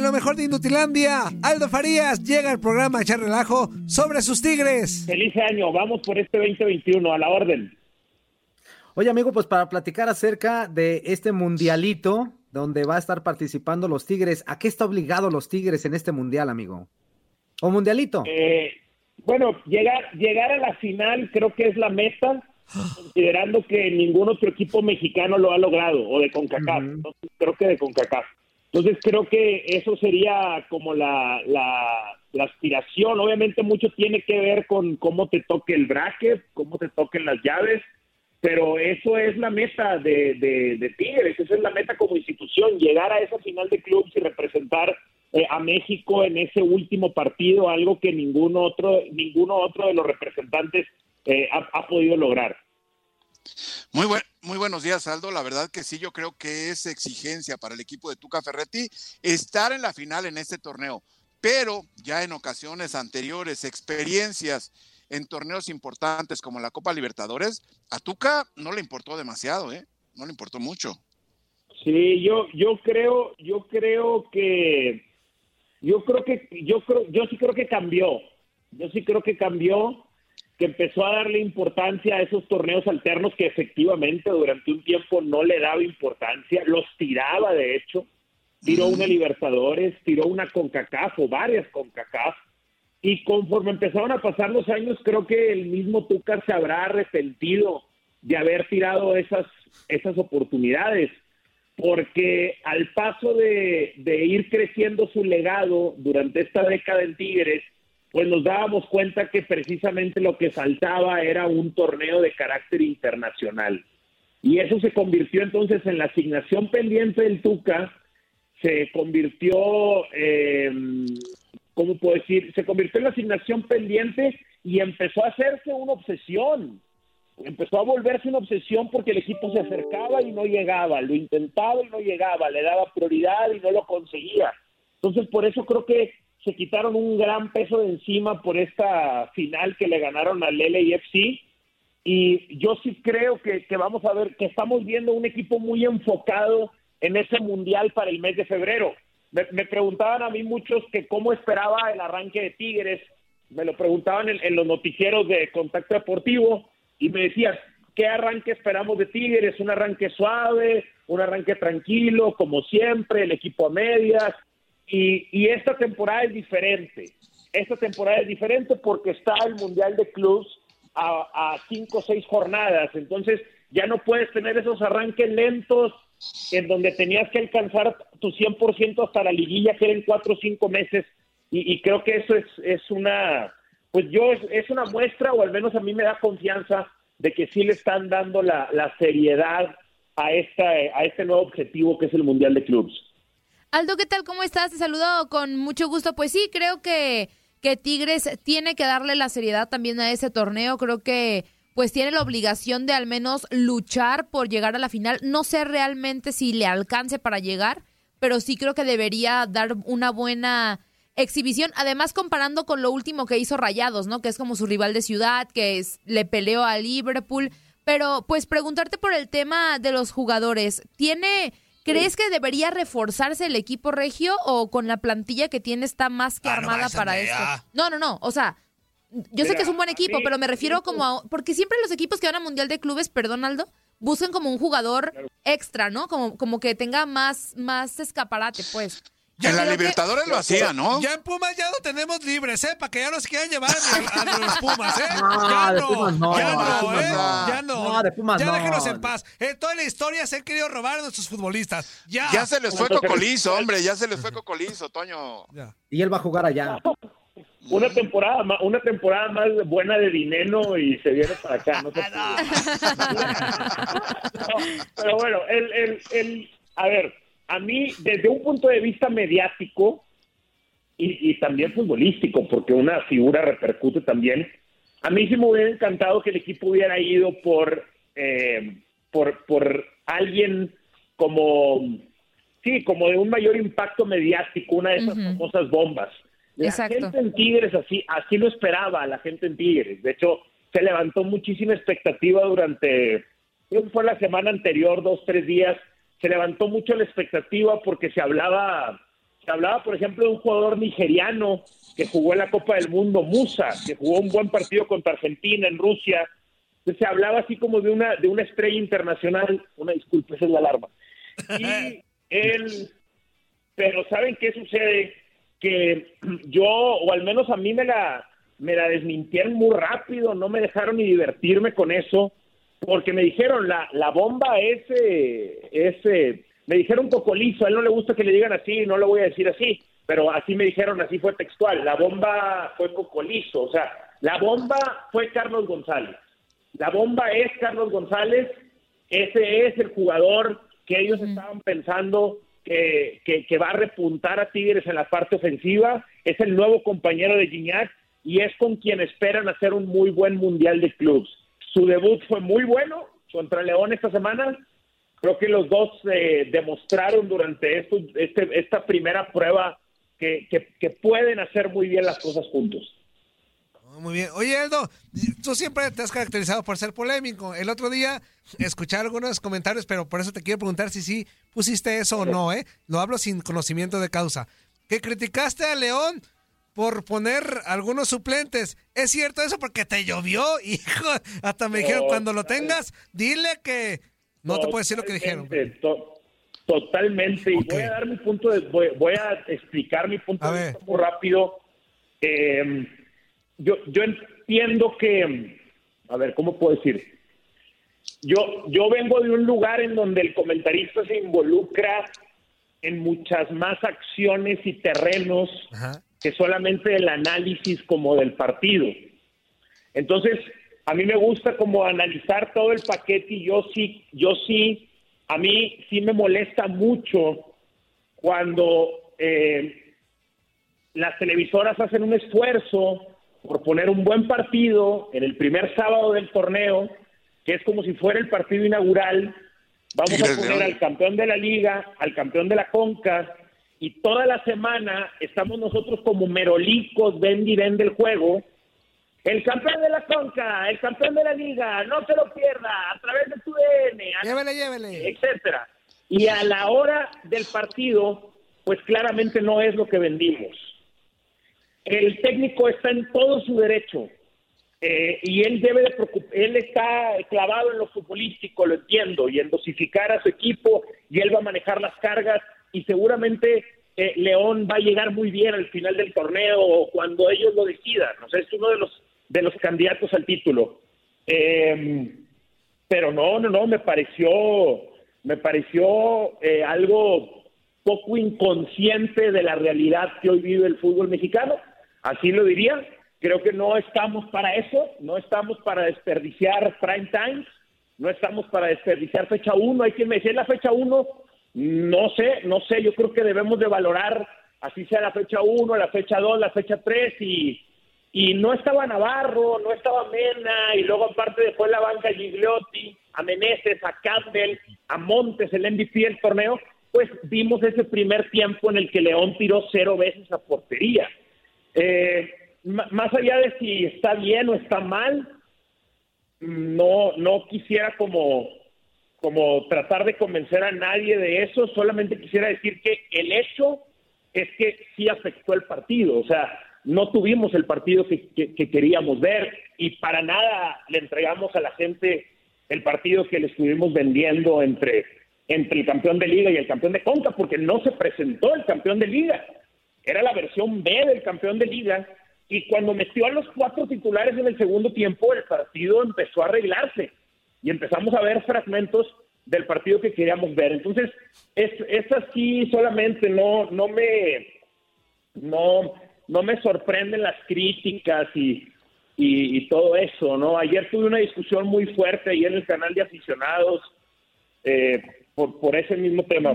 En lo mejor de Indutilandia, Aldo Farías llega al programa a echar relajo sobre sus tigres. Feliz año, vamos por este 2021, a la orden. Oye, amigo, pues para platicar acerca de este mundialito donde va a estar participando los Tigres, ¿a qué está obligado los Tigres en este mundial, amigo? ¿O mundialito? Eh, bueno, llegar, llegar a la final creo que es la meta, considerando que ningún otro equipo mexicano lo ha logrado, o de CONCACAF. Entonces, creo que de CONCACAF. Entonces creo que eso sería como la, la, la aspiración. Obviamente mucho tiene que ver con cómo te toque el bracket, cómo te toquen las llaves, pero eso es la meta de, de, de Tigres, esa es la meta como institución, llegar a esa final de clubes y representar eh, a México en ese último partido, algo que ningún otro, ninguno otro de los representantes eh, ha, ha podido lograr. Muy, buen, muy buenos días, Aldo. La verdad que sí, yo creo que es exigencia para el equipo de Tuca Ferretti estar en la final en este torneo. Pero ya en ocasiones anteriores, experiencias en torneos importantes como la Copa Libertadores, a Tuca no le importó demasiado, ¿eh? No le importó mucho. Sí, yo, yo creo, yo creo que, yo creo que, yo creo, yo sí creo que cambió. Yo sí creo que cambió que empezó a darle importancia a esos torneos alternos que efectivamente durante un tiempo no le daba importancia, los tiraba de hecho, tiró una Libertadores, tiró una CONCACAF o varias CONCACAF, y conforme empezaron a pasar los años, creo que el mismo Tuca se habrá arrepentido de haber tirado esas, esas oportunidades, porque al paso de, de ir creciendo su legado durante esta década en Tigres, pues nos dábamos cuenta que precisamente lo que faltaba era un torneo de carácter internacional. Y eso se convirtió entonces en la asignación pendiente del Tuca, se convirtió, eh, ¿cómo puedo decir? Se convirtió en la asignación pendiente y empezó a hacerse una obsesión. Empezó a volverse una obsesión porque el equipo se acercaba y no llegaba, lo intentaba y no llegaba, le daba prioridad y no lo conseguía. Entonces, por eso creo que se quitaron un gran peso de encima por esta final que le ganaron al LAFC y yo sí creo que, que, vamos a ver que estamos viendo un equipo muy enfocado en ese mundial para el mes de febrero. Me, preguntaban a mí muchos que cómo esperaba el arranque de Tigres, me lo preguntaban en los noticieros de Contacto Deportivo y me decían, ¿qué arranque esperamos de Tigres? ¿Un arranque suave? ¿Un arranque tranquilo, como siempre? ¿El equipo a medias? Y, y, esta temporada es diferente. Esta temporada es diferente porque está el Mundial de Clubs a, cinco o seis jornadas. Entonces ya no puedes tener esos arranques lentos en donde tenías que alcanzar tu 100% hasta la liguilla, que eran cuatro o cinco meses. Y, creo que eso es, es una, pues yo, es, es, una muestra, o al menos a mí me da confianza de que sí le están dando la, la seriedad a, esta, a este nuevo objetivo que es el Mundial de Clubs. Aldo, ¿qué tal? ¿Cómo estás? Te saludo con mucho gusto. Pues sí, creo que, que Tigres tiene que darle la seriedad también a ese torneo. Creo que pues tiene la obligación de al menos luchar por llegar a la final. No sé realmente si le alcance para llegar, pero sí creo que debería dar una buena exhibición, además comparando con lo último que hizo Rayados, ¿no? Que es como su rival de ciudad, que es, le peleó a Liverpool. Pero pues preguntarte por el tema de los jugadores, ¿tiene, crees que debería reforzarse el equipo regio o con la plantilla que tiene está más que Ah, armada para esto? No, no, no, o sea, yo sé que es un buen equipo, mí- pero me refiero como a, porque siempre los equipos que van a Mundial de Clubes, perdón Aldo, buscan como un jugador extra, ¿no? Como, como que tenga más, más escaparate, pues. En la que- Libertadores lo hacía, ¿no? Ya en Pumas ya lo tenemos libres, ¿eh? Para que ya nos quieran llevar a, a los Pumas, ¿eh? No, ya de no, Pumas no, ya no, ¿eh? no. Ya no. No, de Pumas ya no. déjenos en paz. En toda la historia se han querido robar a nuestros futbolistas. Ya. Ya se les fue Cocolizo, hombre, ya se les fue Cocolizo, Toño. Ya. Y él va a jugar allá. Una temporada, ma- una temporada más buena de dinero y se viene para acá. No se No, pero bueno, el, el, el, a ver, a mí, desde un punto de vista mediático y, y también futbolístico, porque una figura repercute también, a mí sí me hubiera encantado que el equipo hubiera ido por, eh, por, por alguien como, sí, como de un mayor impacto mediático, una de esas famosas bombas. La Exacto. gente en Tigres así, así lo esperaba la gente en Tigres. De hecho, se levantó muchísima expectativa durante, creo que fue la semana anterior, dos, tres días, se levantó mucho la expectativa porque se hablaba, se hablaba, por ejemplo, de un jugador nigeriano que jugó en la Copa del Mundo, Musa, que jugó un buen partido contra Argentina en Rusia. Entonces, se hablaba así como de una, de una estrella internacional. Una disculpa, esa es la alarma. Y él, pero ¿saben qué sucede? Que yo, o al menos a mí me la, me la desmintieron muy rápido, no me dejaron ni divertirme con eso, porque me dijeron, la, la bomba es, eh, es eh, me dijeron cocolizo, a él no le gusta que le digan así, no lo voy a decir así, pero así me dijeron, así fue textual, la bomba fue cocolizo, o sea, la bomba fue Carlos González, la bomba es Carlos González, ese es el jugador que ellos estaban pensando que, que- que va a repuntar a Tigres en la parte ofensiva, es el nuevo compañero de Gignac y es con quien esperan hacer un muy buen mundial de clubs. Su debut fue muy bueno contra León esta semana. Creo que los dos eh, demostraron durante esto, este, esta primera prueba que, que- que pueden hacer muy bien las cosas juntos. Oh, Muy bien. Oye, Aldo, tú siempre te has caracterizado por ser polémico. El otro día escuché algunos comentarios, pero por eso te quiero preguntar si sí pusiste eso o no, ¿eh? Lo hablo sin conocimiento de causa. Que criticaste a León por poner algunos suplentes. ¿Es cierto eso? Porque te llovió, hijo. Hasta me dijeron, cuando lo tengas, dile que... No te puedo decir lo que dijeron. Totalmente, to- totalmente. Y voy a dar mi punto de, voy, voy a explicar mi punto A de ver. vista muy rápido. Eh, yo, yo entiendo que, a ver, ¿cómo puedo decir? Yo, yo vengo de un lugar en donde el comentarista se involucra en muchas más acciones y terrenos Ajá. Que solamente el análisis como del partido. Entonces, a mí me gusta como analizar todo el paquete y yo sí, yo sí, a mí sí me molesta mucho cuando eh, las televisoras hacen un esfuerzo por poner un buen partido en el primer sábado del torneo, que es como si fuera el partido inaugural. Vamos a poner al campeón de la liga, al campeón de la Conca, y toda la semana estamos nosotros como merolicos, ven y ven del juego. El campeón de la Conca, el campeón de la liga, no se lo pierda, a través de tu DN, Llévele, llévele. etcétera. Y a la hora del partido, pues claramente no es lo que vendimos. El técnico está en todo su derecho eh, y él debe de él está clavado en lo futbolístico, lo entiendo, y en dosificar a su equipo y él va a manejar las cargas y seguramente eh, León va a llegar muy bien al final del torneo o cuando ellos lo decidan. O sea, es uno de los de los candidatos al título. Eh, pero no, no, no, me pareció, me pareció eh, algo poco inconsciente de la realidad que hoy vive el fútbol mexicano. Así lo diría. Creo que no estamos para eso, no estamos para desperdiciar prime time, no estamos para desperdiciar fecha 1. Hay quien me decía, la fecha 1, no sé, no sé, yo creo que debemos de valorar, así sea la fecha 1, la fecha 2, la fecha 3 y, y no estaba Navarro, no estaba Mena y luego aparte después la banca Gigliotti, a Meneses, a Campbell, a Montes, el MVP del torneo, pues vimos ese primer tiempo en el que León tiró cero veces a portería. Eh, más allá de si está bien o está mal, no, no quisiera como, como tratar de convencer a nadie de eso, solamente quisiera decir que el hecho es que sí afectó el partido, o sea, no tuvimos el partido que, que, queríamos ver y para nada le entregamos a la gente el partido que le estuvimos vendiendo entre, entre el campeón de liga y el campeón de conca, porque no se presentó el campeón de liga, era la versión B del campeón de liga y cuando metió a los cuatro titulares en el segundo tiempo, el partido empezó a arreglarse y empezamos a ver fragmentos del partido que queríamos ver. Entonces, es, es así solamente, no, no me, no, no me sorprenden las críticas y, y, todo eso, ¿no? Ayer tuve una discusión muy fuerte ahí en el canal de aficionados eh, por, por ese mismo tema.